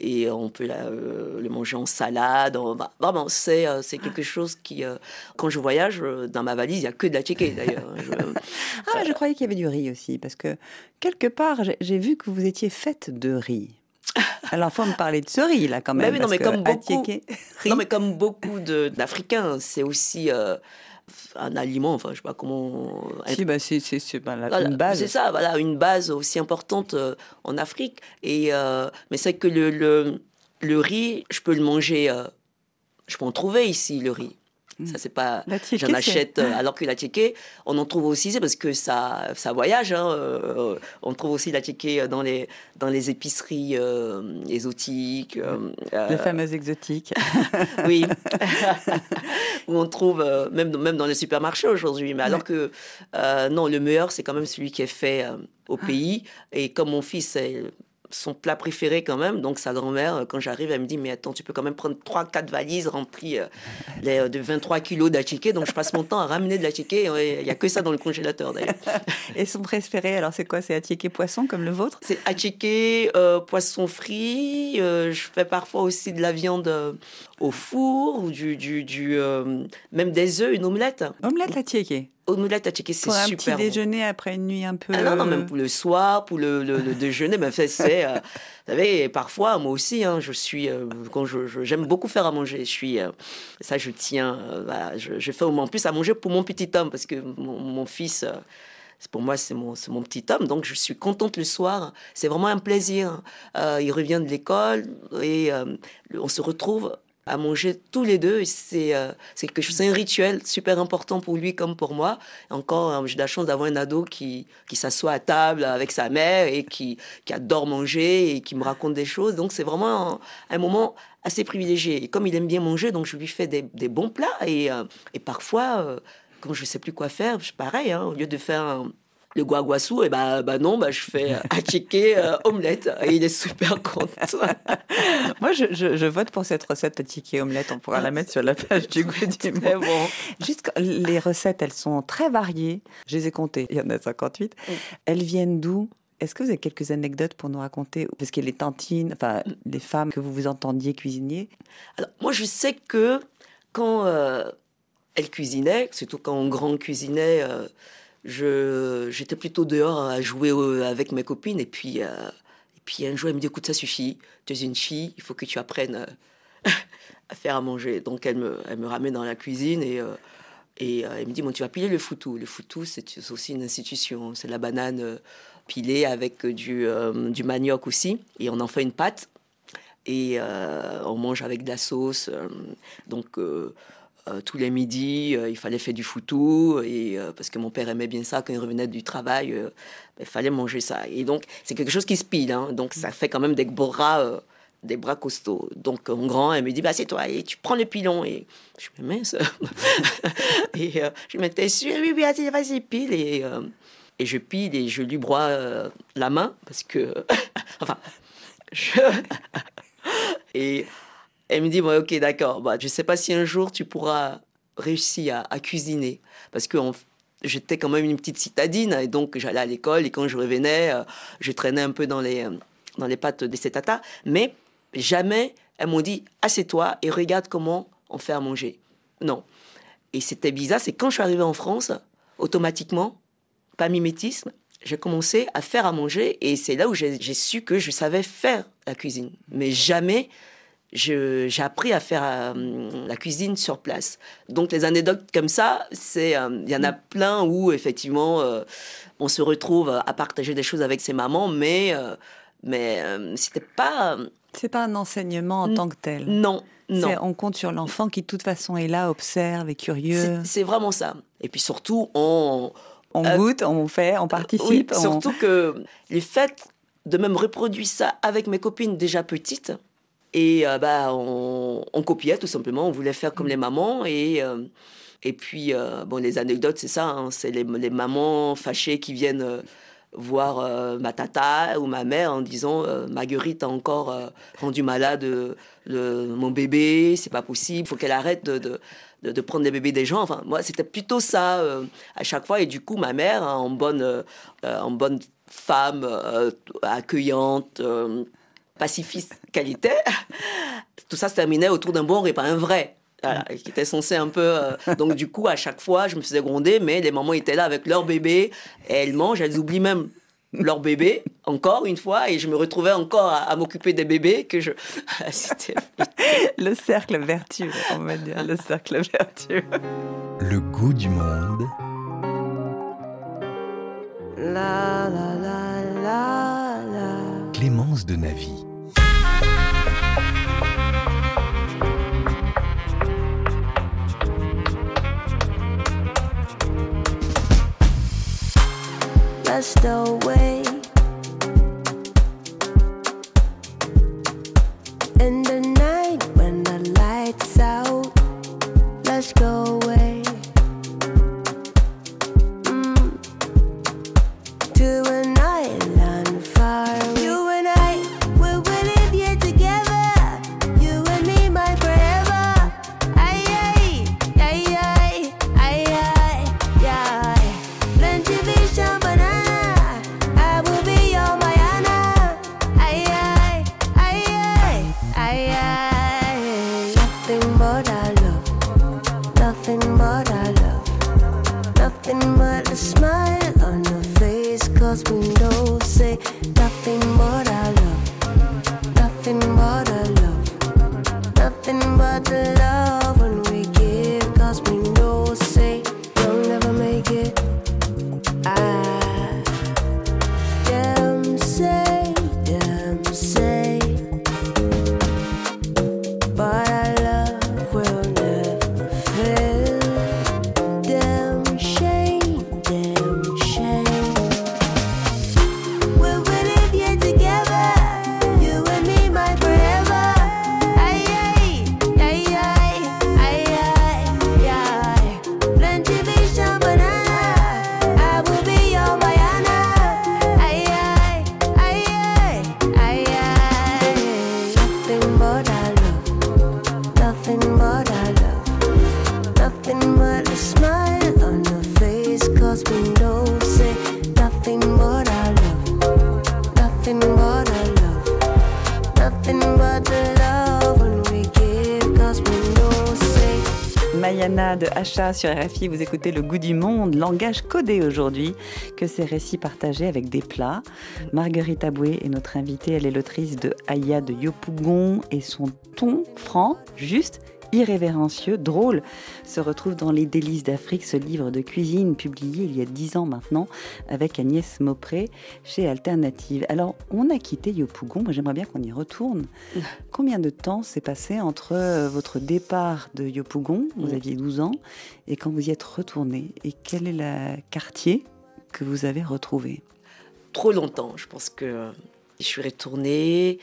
et on peut la- euh, le manger en salade. en- bah, vraiment, c'est euh, c'est quelque chose qui, euh, quand je voyage, euh, dans ma valise, il y a que de la tchéké d'ailleurs. Je- Ah, je croyais qu'il y avait du riz aussi, parce que quelque part, j'ai- vu que vous étiez faite de riz. Alors, faut me parler de ce riz là quand même. oui, non, parce mais que comme beaucoup, non, mais comme beaucoup d'Africains, c'est aussi un aliment. Enfin, je sais pas comment. Si, bah, c'est c'est- c'est, bah, la- Voilà, une base. C'est ça, voilà, une base aussi importante euh, en Afrique. Et, euh, mais c'est que le, le, le riz, je peux le manger, euh, je peux en trouver ici, le riz. Ça, c'est pas. J'en achète, euh, alors que la on en trouve aussi, c'est parce que ça, ça voyage. hein, euh, on trouve aussi la dans les, dans les épiceries euh, exotiques. euh, Les fameuses exotiques. oui. Où on trouve, même, dans- même dans les supermarchés aujourd'hui. Mais alors que, non, le meilleur, c'est quand même celui qui est fait au pays. Et comme mon fils, c'est son plat préféré quand même. Donc sa grand-mère, quand j'arrive, elle me dit, mais attends, tu peux quand même prendre 3-4 valises remplies euh, euh, de 23 kilos d'atchiqué. Donc je passe mon temps à ramener de l'atchiqué. Il n'y a que ça dans le congélateur d'ailleurs. Et son préféré, alors c'est quoi? C'est Atiéké poisson comme le vôtre? C'est atchiqué, euh, poisson frit. euh, je fais parfois aussi de la viande au four ou du, du, du même des œufs, une omelette. Omelette Atiéké. Omelette atchiqué, c'est Pour un super. petit bon. déjeuner après une nuit un peu. Ah non, non, même pour le soir, pour le, le- le déjeuner, mais fait, c'est, euh, vous savez, parfois, moi aussi, hein, je suis, euh, quand je, je- j'aime beaucoup faire à manger. Je suis, euh, ça, je tiens, euh, voilà, je, je fais en plus à manger pour mon petit homme, parce que mon, mon fils, euh, c'est- pour moi, c'est mon, c'est mon petit homme, donc je suis contente le soir. C'est vraiment un plaisir. Euh, il revient de l'école et euh, on se retrouve à manger tous les deux. euh, c'est quelque chose, un rituel super important pour lui comme pour moi. Encore, euh, j'ai la chance d'avoir un ado qui, qui s'assoit à table avec sa mère et qui, qui adore manger et qui me raconte des choses. Donc c'est vraiment un, moment assez privilégié. Et comme il aime bien manger, donc je lui fais des, des bons plats. Et, euh, et parfois, quand je sais plus quoi faire, pareil, hein, au lieu de faire un- le guaguassou, et bah, bah non, bah je fais euh, atchiqué, euh, omelette. Et il est super content. Moi, je, je- je vote pour cette recette Atiéké omelette. On pourra la mettre sur la page du goût du monde. bon. Juste, les recettes, elles sont très variées. Je les ai comptées. Il y en a 58. Elles viennent d'où? Est-ce que vous avez quelques anecdotes pour nous raconter? Parce que les tantines, enfin, les femmes que vous vous entendiez cuisinier. Alors, moi, je sais que quand euh, elle cuisinait, surtout quand on grand cuisinait, euh, j'étais plutôt dehors à jouer euh, avec mes copines. Et puis, euh, et puis un jour, elle me dit Écoute, ça suffit, tu es une fille, il faut que tu apprennes euh, à faire à manger. Donc, elle me, elle me ramène dans la cuisine et. et elle me dit, bon, tu vas piler le foutou. Le foutou, c'est aussi une institution. C'est la banane pilée avec du, du manioc aussi. Et on en fait une pâte et on mange avec de la sauce. donc euh, tous les midis, euh, il fallait faire du foutou et euh, parce que mon père aimait bien ça quand il revenait du travail, euh, il fallait manger ça. Et donc c'est quelque chose qui se pile, hein, donc ça fait quand même des bras. des bras costauds. Donc, mon grand, elle me dit, bah, c'est toi, et tu prends le pilon. Et je me mince. et je me t'es sûr, oui, oui, vas-y, vas-y, pile. Et, et je pile et je lui broie la main parce que, enfin, je, et elle me dit, bon, ok, d'accord, bah, je sais pas si un jour tu pourras réussir à, cuisiner. Parce que j'étais quand même une petite citadine, et donc j'allais à l'école, et quand je revenais, euh, je traînais un peu dans les, euh, dans les pattes des cétatas. Mais jamais elles m'ont dit, assieds-toi et regarde comment on fait à manger. Non. Et c'était bizarre, c'est quand je suis arrivée en France, automatiquement, pas mimétisme, j'ai commencé à faire à manger et c'est là où j'ai su que je savais faire la cuisine. Mais jamais j'ai appris à faire euh, la cuisine sur place. Donc les anecdotes comme ça, c'est euh, il y en a plein où effectivement euh, on se retrouve à partager des choses avec ses mamans, mais mais c'était pas C'est pas un enseignement en tant que tel. non non. On compte sur l'enfant qui, de toute façon, est là, observe, est curieux. C'est vraiment ça. Et puis surtout, on, On goûte, on fait, on participe. Oui, on- surtout que le fait de même reproduire ça avec mes copines déjà petites, Et euh, bah, on, on copiait tout simplement, on voulait faire comme les mamans. Et, euh, et puis, euh, bon, les anecdotes, c'est ça, hein, c'est les, les mamans fâchées qui viennent voir ma tata ou ma mère en disant Marguerite a encore rendu malade le- mon bébé, c'est pas possible, il faut qu'elle arrête de, de, de- de prendre les bébés des gens. Enfin, moi, c'était plutôt ça euh, à chaque fois. Et du coup, ma mère, hein, en, bonne, euh, en bonne femme euh, accueillante, pacifiste qu'elle était, tout ça se terminait autour d'un bon repas, un vrai. Voilà, qui était censé un peu. euh, donc, du coup, à chaque fois, je me faisais gronder, mais les mamans étaient là avec leur bébé et elles mangent, elles oublient même leur bébé, encore une fois, et je me retrouvais encore à, à m'occuper des bébés que je. C'était. Le cercle vertueux, on va dire, le cercle vertueux. Le goût du monde. La la la la la. Clémence de Navy. castaway Sur RFI, vous écoutez Le goût du monde, langage codé aujourd'hui, que ces récits partagés avec des plats. Marguerite Aboué est notre invitée, elle est l'autrice de Aya de Yopougon et son ton franc, juste, irrévérencieux, drôle, se retrouve dans Les délices d'Afrique, ce livre de cuisine publié il y a dix ans maintenant avec Agnès Maupré chez Alternative. Alors, on a quitté Yopougon, moi j'aimerais bien qu'on y retourne. Combien de temps s'est passé entre euh, votre départ de Yopougon, vous aviez 12 ans, et quand vous y êtes retourné Et quel est le quartier que vous avez retrouvé? Trop longtemps. Je pense que je suis retournée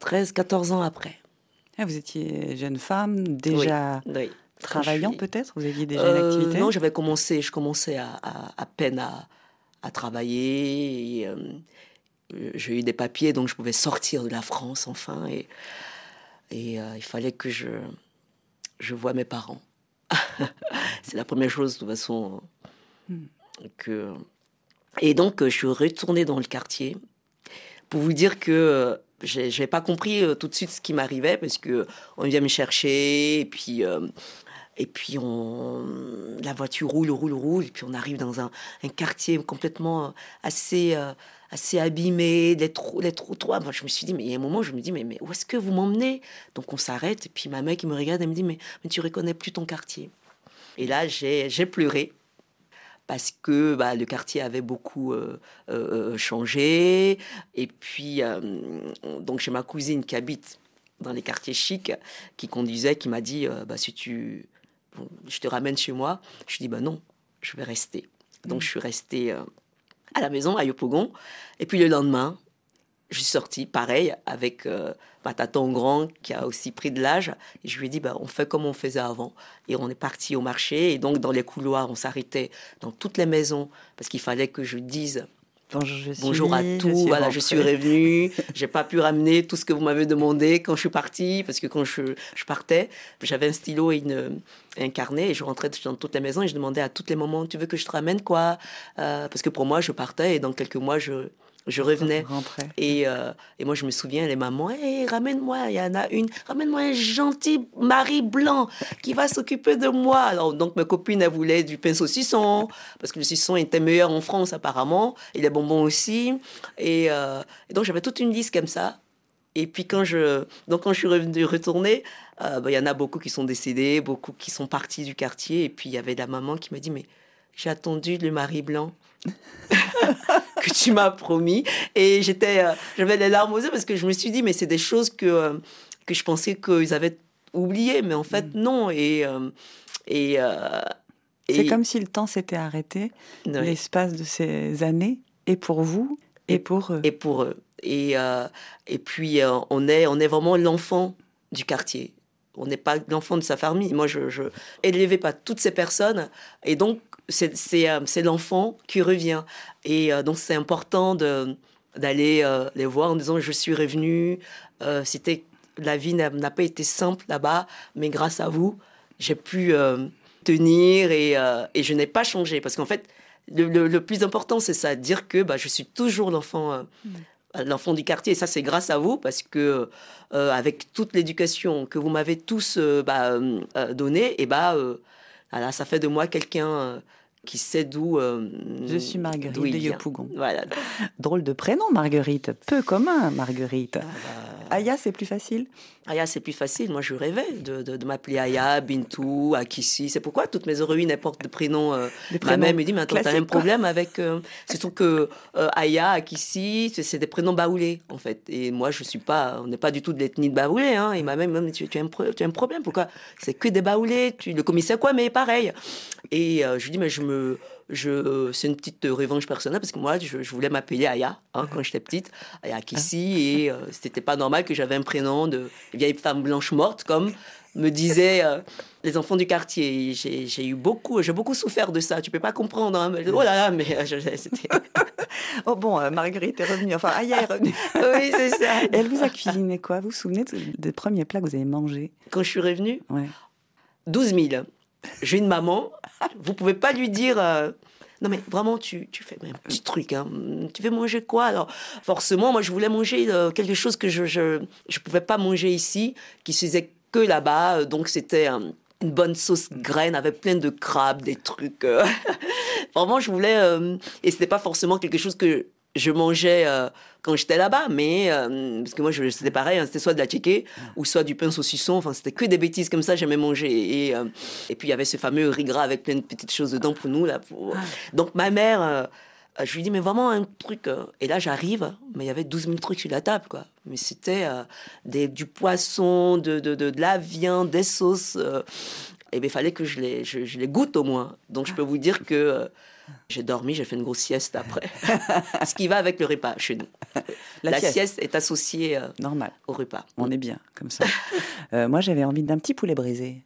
13-14 ans après. Ah, Vous étiez jeune femme, déjà Oui. travaillant suis- peut-être? Vous aviez déjà Euh, une activité? Non, j'avais commencé, je commençais à, à- à peine à, à travailler. euh, j'ai eu des papiers, donc je pouvais sortir de la France enfin. Et, et euh, il fallait que je, je voie mes parents. C'est la première chose, de toute façon, Hmm. que... Et donc, euh, je suis retournée dans le quartier pour vous dire que j'ai j'ai pas compris euh, tout de suite ce qui m'arrivait parce que on vient me chercher et puis euh, et puis on la voiture roule roule roule et puis on arrive dans un, quartier complètement euh, assez assez abîmé les trous les Moi, je me suis dit mais il y a un moment je me dis mais, mais où est-ce que vous m'emmenez? Donc on s'arrête et puis ma mère qui me regarde elle me dit mais mais tu reconnais plus ton quartier. Et là j'ai pleuré parce que bah, le quartier avait beaucoup euh, euh, changé. Et puis, euh, donc j'ai ma cousine qui habite dans les quartiers chics, qui conduisait, qui m'a dit, euh, bah, si tu, bon, je te ramène chez moi. Je dis, bah non, je vais rester. Donc je suis restée euh, à la maison, à Yopougon. Et puis le lendemain, je suis sortie, pareil, avec euh, ma tata grand qui a aussi pris de l'âge. Et je lui ai dit, bah, on fait comme on faisait avant. Et on est parti au marché. Et donc, dans les couloirs, on s'arrêtait dans toutes les maisons parce qu'il fallait que je dise Bonjour, je suis- bonjour à je tous. suis voilà, je suis revenue. J'ai pas pu ramener tout ce que vous m'avez demandé quand je suis partie parce que quand je, je partais, j'avais un stylo et une, un carnet et je rentrais dans toutes les maisons et je demandais à toutes les mamans, tu veux que je te ramène quoi? Euh, Parce que pour moi, je partais et dans quelques mois, je je revenais. Et, euh, et moi, je me souviens, les mamans, Hey, ramène-moi, il y en a une, ramène-moi un gentil mari blanc qui va s'occuper de moi. Alors, donc, ma copine, elle voulait du pain saucisson, parce que le saucisson était meilleur en France, apparemment, et les bonbons aussi. Et, euh, et donc, j'avais toute une liste comme ça. Et puis, quand je, donc, quand je suis revenue, retournée, euh, bah, il y en a beaucoup qui sont décédés, beaucoup qui sont partis du quartier. Et puis, il y avait la maman qui m'a dit, mais j'ai attendu le mari blanc que tu m'as promis. Et j'étais, euh, j'avais les larmes aux yeux parce que je me suis dit, mais c'est des choses que, euh, que je pensais qu'ils avaient oubliées, mais en fait, non. Et, euh, et, C'est comme si le temps s'était arrêté, Oui. l'espace de ces années, et pour vous, et, pour eux. et pour eux. Et, et puis, on, est, on est vraiment l'enfant du quartier. On n'est pas l'enfant de sa famille. Moi, je, je par toutes ces personnes. Et donc, c'est c'est, euh, c'est l'enfant qui revient. Et euh, donc, c'est important d'aller euh, les voir en disant Je suis revenu. C'était La vie n'a pas été simple là-bas, mais grâce à vous, j'ai pu euh, tenir et, euh, et je n'ai pas changé. Parce qu'en fait, le, le- le plus important, c'est ça, dire que bah, je suis toujours l'enfant euh, l'enfant du quartier. Et ça, c'est grâce à vous, parce que avec toute l'éducation que vous m'avez tous bah, donnée, et bah, voilà, ça fait de moi quelqu'un qui sait d'où. euh, Je suis Marguerite de. Yopougon. Voilà. Drôle de prénom, Marguerite. Peu commun, Marguerite. Ah bah. Aya, c'est plus facile? Aya, c'est plus facile. Moi, je rêvais de, de, de m'appeler Aya, Bintou, Akissi. C'est pourquoi toutes mes héroïnes portent des prénoms. euh, Des ma prénoms mère me dit, mais attends, t'as un problème avec. euh, surtout que euh, Aya, Akissi, c'est- c'est des prénoms baoulés, en fait. Et moi, je suis pas. On n'est pas du tout de l'ethnie de baoulé. Hein. Et ma mère me dit, tu, tu, as un pro- tu as un problème. Pourquoi? C'est que des baoulés. Tu, le commissaire, quoi, mais pareil. Et euh, je lui dis, mais je me. C'est une petite euh, revanche personnelle parce que moi, je, je voulais m'appeler Aya hein, quand j'étais petite, Aya Kissi, et euh, c'était pas normal que j'avais un prénom de vieille femme blanche morte, comme me disaient euh, les enfants du quartier. J'ai, eu beaucoup, j'ai beaucoup souffert de ça. Tu peux pas comprendre. Hein, mais- oh là là, mais euh, c'était. Oh bon, euh, Marguerite est revenue. Enfin, Aya est revenue. oui, c'est ça. Et elle vous a cuisiné quoi? Vous vous souvenez de- des premiers plats que vous avez mangés? Quand je suis revenue, Ouais. 12 000. J'ai une maman, vous pouvez pas lui dire. euh, non mais vraiment, tu, tu fais un petit truc. Hein. Tu veux manger quoi? Alors forcément, moi je voulais manger euh, quelque chose que je je je pouvais pas manger ici, qui se faisait que là-bas. Euh, Donc c'était une bonne sauce graine avec plein de crabes, des trucs. Vraiment, je voulais et c'était pas forcément quelque chose que je mangeais quand j'étais là-bas, mais euh, parce que moi je- c'était pareil, hein, c'était soit de la tchéké ou soit du pain saucisson. Enfin, c'était que des bêtises comme ça, j'aimais manger. Et, euh, et puis il y avait ce fameux riz gras avec plein de petites choses dedans pour nous là. pour- Donc ma mère, euh, je lui dis mais vraiment un truc. euh, Et là j'arrive, mais il y avait 12 000 trucs sur la table quoi. Mais c'était du poisson, de, de, de, de la viande, des sauces. et bien, il fallait que je les, je, je les goûte au moins. Donc, je peux vous dire que j'ai dormi, j'ai fait une grosse sieste après. Ce qui va avec le repas chez nous. La La, sieste. sieste. est associée euh, Normal. au repas. On est bien, comme ça. Euh, moi, j'avais envie d'un petit poulet braisé.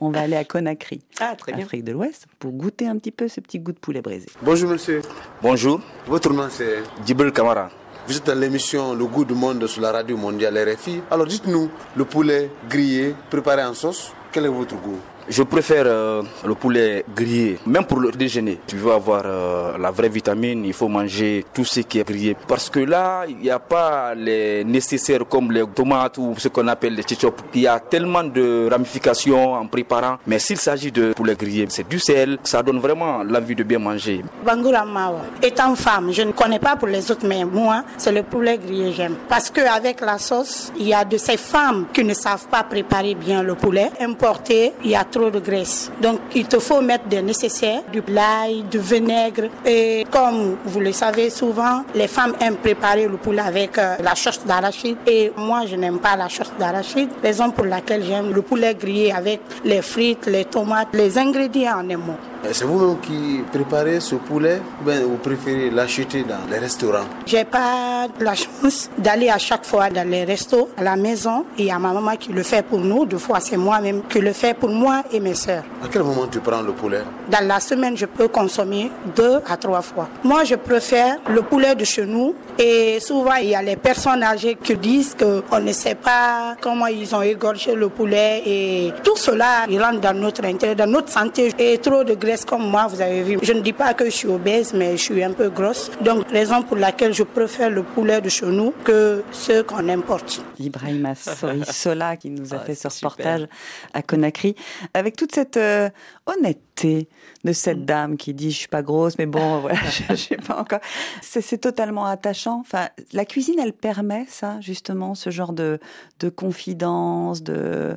On va aller à Conakry, Ah, très bien. Afrique de l'Ouest, pour goûter un petit peu ce petit goût de poulet braisé. Bonjour monsieur, Bonjour, votre nom c'est Djibril Kamara. Vous êtes dans l'émission Le goût du monde sur la radio mondiale RFI. Alors dites-nous, le poulet grillé préparé en sauce, quel est votre goût? Je préfère euh, le poulet grillé, même pour le déjeuner. Tu veux avoir euh, la vraie vitamine, il faut manger tout ce qui est grillé. Parce que là, il n'y a pas les nécessaires comme les tomates ou ce qu'on appelle les chichop. Il y a tellement de ramifications en préparant. Mais s'il s'agit de poulet grillé, c'est du sel, ça donne vraiment l'envie de bien manger. Bangoura Mawa. Étant femme, je ne connais pas pour les autres, mais moi, c'est le poulet grillé j'aime. Parce qu'avec la sauce, il y a de ces femmes qui ne savent pas préparer bien le poulet. Importé, il y a trop de graisse. Donc, il te faut mettre des nécessaires, du l'ail, du vinaigre. Et comme vous le savez souvent, les femmes aiment préparer le poulet avec euh, la sauce d'arachide. Et moi, je n'aime pas la sauce d'arachide. Raison pour laquelle j'aime le poulet grillé avec les frites, les tomates, les ingrédients en un mot. Euh, C'est vous-même qui préparez ce poulet ou bien vous préférez l'acheter dans les restaurants? J'ai pas la chance d'aller à chaque fois dans les restos, à la maison. Il y a ma maman qui le fait pour nous. Deux fois, c'est moi-même qui le fait pour moi et mes sœurs. À quel moment tu prends le poulet? Dans la semaine, je peux consommer deux à trois fois. Moi, je préfère le poulet de chez nous. Et souvent, il y a les personnes âgées qui disent qu'on ne sait pas comment ils ont égorgé le poulet. Et tout cela, il rentre dans notre intérêt, dans notre santé. Et trop de graisse comme moi, vous avez vu. Je ne dis pas que je suis obèse, mais je suis un peu grosse. Donc, raison pour laquelle je préfère le poulet de chez nous que ceux qu'on importe. Ibrahima Sola qui nous a fait ce reportage à Conakry avec toute cette euh, honnêteté de cette dame qui dit je suis pas grosse mais bon voilà je, sais pas encore. C'est totalement attachant. Enfin la cuisine elle permet ça justement ce genre de de confidence de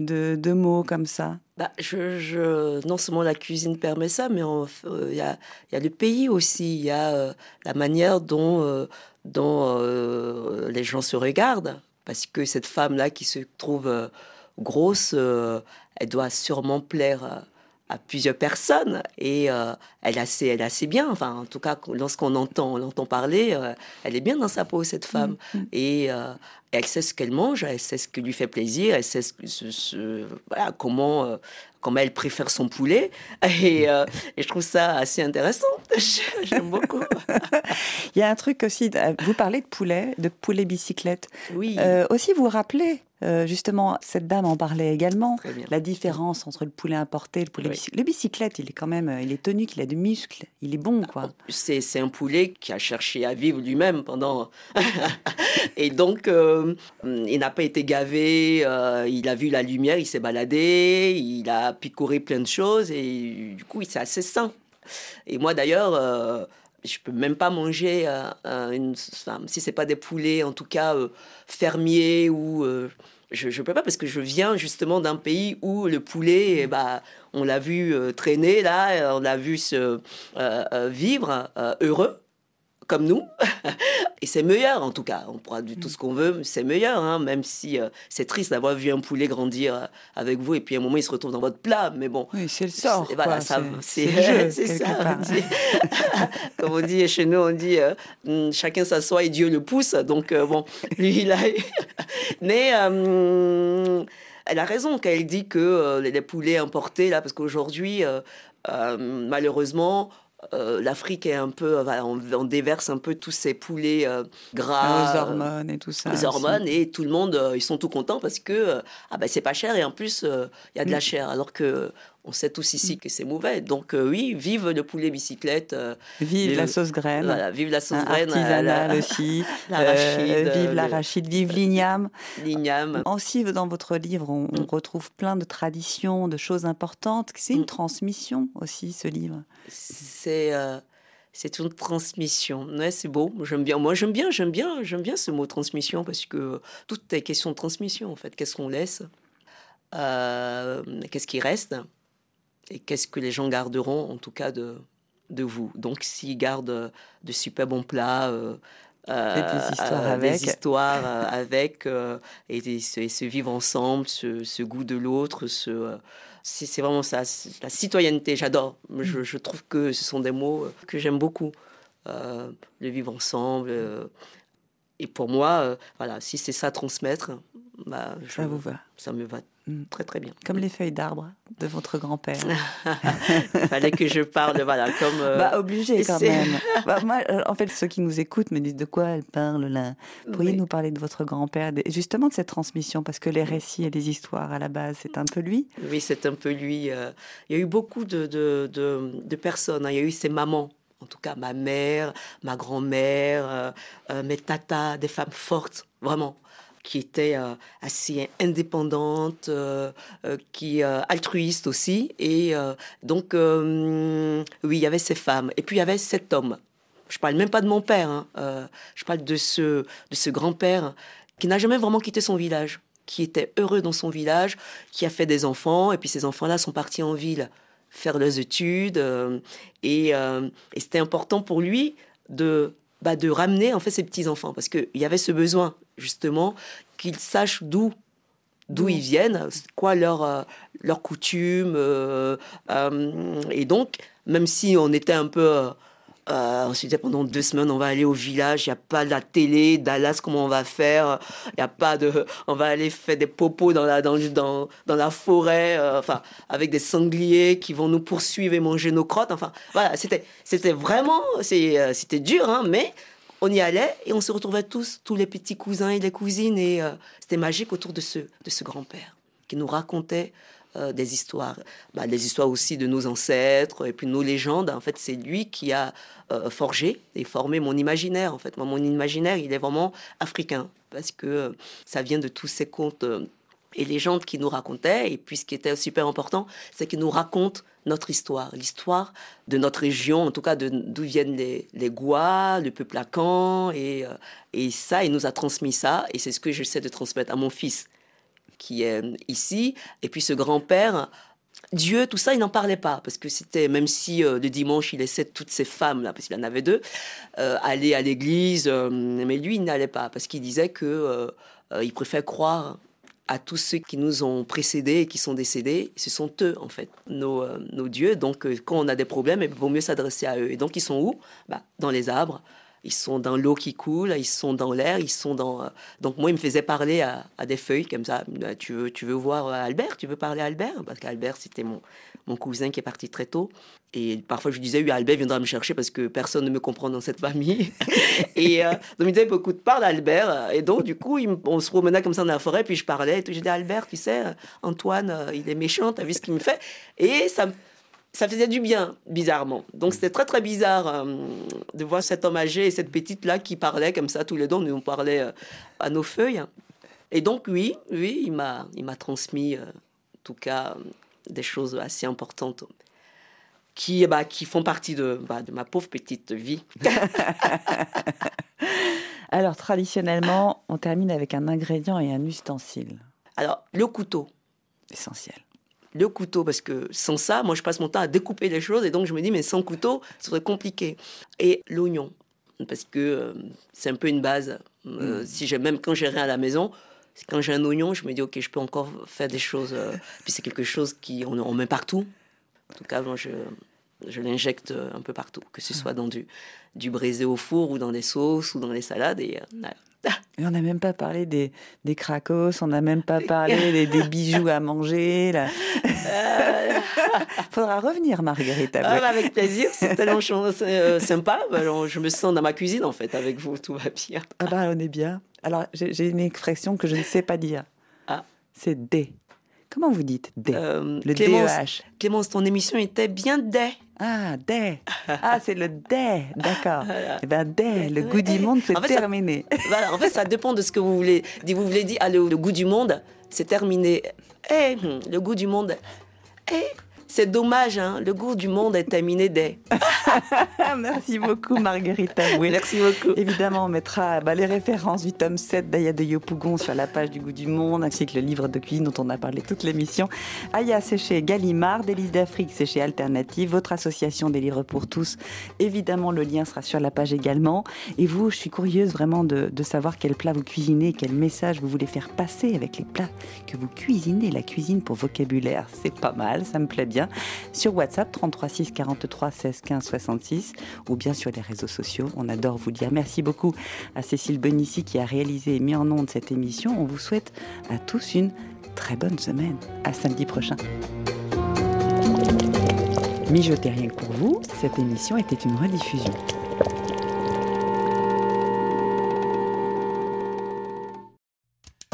de, de mots comme ça. Bah, je, je- non seulement la cuisine permet ça, mais en- euh, il y, a, il y a le pays aussi, il y a euh, la manière dont, euh, dont les gens se regardent. Parce que cette femme-là qui se trouve grosse, elle doit sûrement plaire à plusieurs personnes et euh, elle, est assez, elle assez bien. Enfin, en tout cas, lorsqu'on entend, on l'entend parler, euh, elle est bien dans sa peau, cette femme. Et euh, elle sait ce qu'elle mange, elle sait ce qui lui fait plaisir, elle sait ce, ce- ce- voilà, comment, comment elle préfère son poulet. Et, et je trouve ça assez intéressant. J'aime beaucoup. Il y a un truc aussi, vous parlez de poulet, de poulet bicyclette. Oui. Aussi, vous rappelez, euh, justement, cette dame en parlait également, la différence entre le poulet importé et le poulet Oui. bicyclette. Le bicyclette, il est quand même, il est tenu, qu'il a du muscle, il est bon, quoi. C'est un poulet qui a cherché à vivre lui-même pendant. et donc, euh, il n'a pas été gavé, euh, il a vu la lumière, il s'est baladé, il a picoré plein de choses et du coup, il s'est assez sain. Et moi d'ailleurs, je peux même pas manger euh, une, enfin, si c'est pas des poulets, en tout cas euh, fermiers ou euh, je, je peux pas parce que je viens justement d'un pays où le poulet, eh ben, on l'a vu euh, traîner là, on l'a vu se vivre heureux comme nous. Et c'est meilleur en tout cas. On pourra dire tout ce qu'on veut, c'est meilleur, hein, même si euh, c'est triste d'avoir vu un poulet grandir euh, avec vous et puis à un moment il se retrouve dans votre plat. Mais bon, Oui, c'est le sort. Voilà, c'est ça. part. on dit. Comme on dit chez nous, on dit euh, mm, chacun s'assoit et Dieu le pousse. Donc bon, lui il a. Mais elle a raison quand elle dit que euh, les les poulets importés là, parce qu'aujourd'hui, euh, euh, malheureusement. Euh, L'Afrique est un peu, on, on déverse un peu tous ces poulets euh, gras, Aux euh, hormones et tout ça. les aussi. hormones et tout le monde euh, ils sont tout contents parce que ah ben c'est pas cher et en plus il y a de la Mm. chair alors que on sait tous ici que c'est mauvais donc euh, oui vive le poulet bicyclette euh, Vive la sauce graine. voilà, vive la sauce Hein, graine artisanale la- aussi. l'arachide, Euh, vive l'arachide, vive l'igname. l'igname Aussi, dans votre livre, on, on retrouve plein de traditions, de choses importantes. C'est une transmission aussi, ce livre. c'est c'est une transmission ouais, c'est beau j'aime bien moi j'aime bien j'aime bien j'aime bien ce mot transmission parce que tout est question de transmission en fait qu'est-ce qu'on laisse Euh, qu'est-ce qui reste? Et qu'est-ce que les gens garderont en tout cas de de vous? Donc s'ils gardent de super bons plats euh, euh, Et des histoires euh, avec. des histoires euh, avec euh, et, se, et se vivre ensemble ce, ce goût de l'autre ce euh, c'est vraiment ça la citoyenneté j'adore je, je trouve que ce sont des mots euh, que j'aime beaucoup Euh, le vivre ensemble euh, et pour moi euh, voilà si c'est ça transmettre bah, je- Ça vous va. ça me va. Très très bien Comme les feuilles d'arbre de votre grand-père. il fallait que je parle voilà comme euh, Bah, obligé quand même. Bah, moi, euh, en fait, ceux qui nous écoutent me disent de quoi elle parle là? Pourriez Oui. nous parler de votre grand-père, justement de cette transmission, parce que les récits et les histoires à la base, c'est un peu lui. Oui, c'est un peu lui. euh. Il y a eu beaucoup de, de, de- de personnes. hein. Il y a eu ses mamans, en tout cas ma mère, ma grand-mère, euh, mes tatas, des femmes fortes, vraiment, qui étaient euh, assez indépendantes, euh, euh, qui altruistes aussi. Et donc, oui, il y avait ces femmes. Et puis, il y avait cet homme. Je parle même pas de mon père. hein. Je parle de ce, de ce grand-père qui n'a jamais vraiment quitté son village, qui était heureux dans son village, qui a fait des enfants, et puis ces enfants-là sont partis en ville faire leurs études. et et c'était important pour lui de, bah, de ramener en fait ses petits-enfants, parce qu'il y avait ce besoin, justement, qu'ils sachent d'où d'où ils viennent, quoi leur, euh, leur coutume. euh, euh, et donc, même si on était un peu... euh, on se disait pendant deux semaines, on va aller au village, il n'y a pas de la télé, Dallas, comment on va faire Il n'y a pas de. On va aller faire des popos dans la, dans, la forêt, enfin, avec des sangliers qui vont nous poursuivre et manger nos crottes. Enfin, voilà, c'était, c'était vraiment. c'était dur, hein, mais on y allait et on se retrouvait tous, tous les petits cousins et les cousines, et euh, c'était magique autour de ce, de ce grand-père qui nous racontait euh, des histoires, bah, des histoires aussi de nos ancêtres et puis nos légendes. En fait, c'est lui qui a euh, forgé et formé mon imaginaire. En fait, Moi, mon imaginaire, il est vraiment africain parce que ça vient de tous ces contes euh, et légendes qu'il nous racontait. Et puis, ce qui était super important, c'est qu'il nous raconte notre histoire, l'histoire de notre région, en tout cas d'où viennent les, les Gois, le peuple Akan. Et, euh, et ça, il nous a transmis ça. Et c'est ce que j'essaie de transmettre à mon fils qui est ici. Et puis ce grand-père, Dieu, tout ça, il n'en parlait pas. Parce que c'était, même si euh, le dimanche, il laissait toutes ces femmes-là, parce qu'il en avait deux, euh, aller à l'église, euh, mais lui, il n'allait pas. Parce qu'il disait que euh, euh, il préfère croire à tous ceux qui nous ont précédés et qui sont décédés. Ce sont eux, en fait, nos, euh, nos dieux. Donc, euh, quand on a des problèmes, il vaut mieux s'adresser à eux. Et donc, ils sont où? Bah, Dans les arbres. Ils sont dans l'eau qui coule, ils sont dans l'air, ils sont dans. euh, Donc moi, il me faisait parler à, à des feuilles comme ça. Bah, Tu veux, tu veux voir Albert? Tu veux parler à Albert? Parce qu'Albert, c'était mon, mon cousin qui est parti très tôt. Et parfois, je disais, oui, Albert viendra me chercher parce que personne ne me comprend dans cette famille. et euh, donc, il me disait, bah, écoute, parle Albert. Et donc, du coup, on se promenait comme ça dans la forêt, puis je parlais. Et tout. J'ai dit, Albert, tu sais, Antoine, euh, il est méchant, t'as vu ce qu'il me fait? Et ça ça faisait du bien, bizarrement. Donc c'était très très bizarre euh, de voir cet homme âgé et cette petite là qui parlaient comme ça tous les deux. Nous on parlait à nos feuilles. Et donc oui, oui, il m'a il m'a transmis en tout cas des choses assez importantes qui bah, qui font partie de bah, de ma pauvre petite vie. Alors, traditionnellement, on termine avec un ingrédient et un ustensile. Alors le couteau. Essentiel. le couteau, parce que sans ça, moi je passe mon temps à découper les choses, et donc je me dis, mais sans couteau, ce serait compliqué. Et l'oignon, parce que euh, c'est un peu une base. Euh, Si j'ai même quand j'ai rien à la maison, quand j'ai un oignon, je me dis, ok, je peux encore faire des choses. euh, puis c'est quelque chose qui on, met partout. En tout cas, moi je, je l'injecte euh, un peu partout, que ce soit dans du, du braisé au four ou dans des sauces ou dans les salades. Et, euh, voilà. Et on n'a même pas parlé des, des cracos, on n'a même pas parlé des, des bijoux à manger. Là. Faudra revenir, Marguerite. Ah, bah, avec plaisir, c'est tellement euh, sympa. Bah, alors, je me sens dans ma cuisine en fait avec vous, tout va bien. Ah bah, on est bien. Alors, j'ai une expression que je ne sais pas dire. Ah. C'est D. Comment vous dites D Euh, Le Clémence, DEH. Clémence, ton émission était bien dé. Ah, D. Ah, c'est le D. D'accord. Eh ben, D, le goût du monde, c'est En fait, ça- terminé. Voilà, en fait, ça dépend de ce que vous voulez dire. Vous voulez dire, ah, le, le goût du monde, c'est terminé. Eh, hum, le goût du monde, eh, c'est dommage, hein, le goût du monde est terminé dès. Merci beaucoup, Marguerite Avoué. Merci beaucoup. Évidemment, on mettra bah, les références du tome 7 d'Aya de Yopougon sur la page du goût du monde, ainsi que le livre de cuisine dont on a parlé toute l'émission. Aya, c'est chez Gallimard, Délices d'Afrique, c'est chez Alternative, votre association des livres pour tous. Évidemment, le lien sera sur la page également. Et vous, je suis curieuse vraiment de, de savoir quel plat vous cuisinez, quel message vous voulez faire passer avec les plats que vous cuisinez. La cuisine pour vocabulaire, c'est pas mal, ça me plaît bien. Sur WhatsApp, 33 6 43 16 15 66, ou bien sur les réseaux sociaux. On adore vous dire merci beaucoup à Cécile Benici qui a réalisé et mis en onde cette émission. On vous souhaite à tous une très bonne semaine. À samedi prochain. Mijotez rien que pour vous, cette émission était une rediffusion.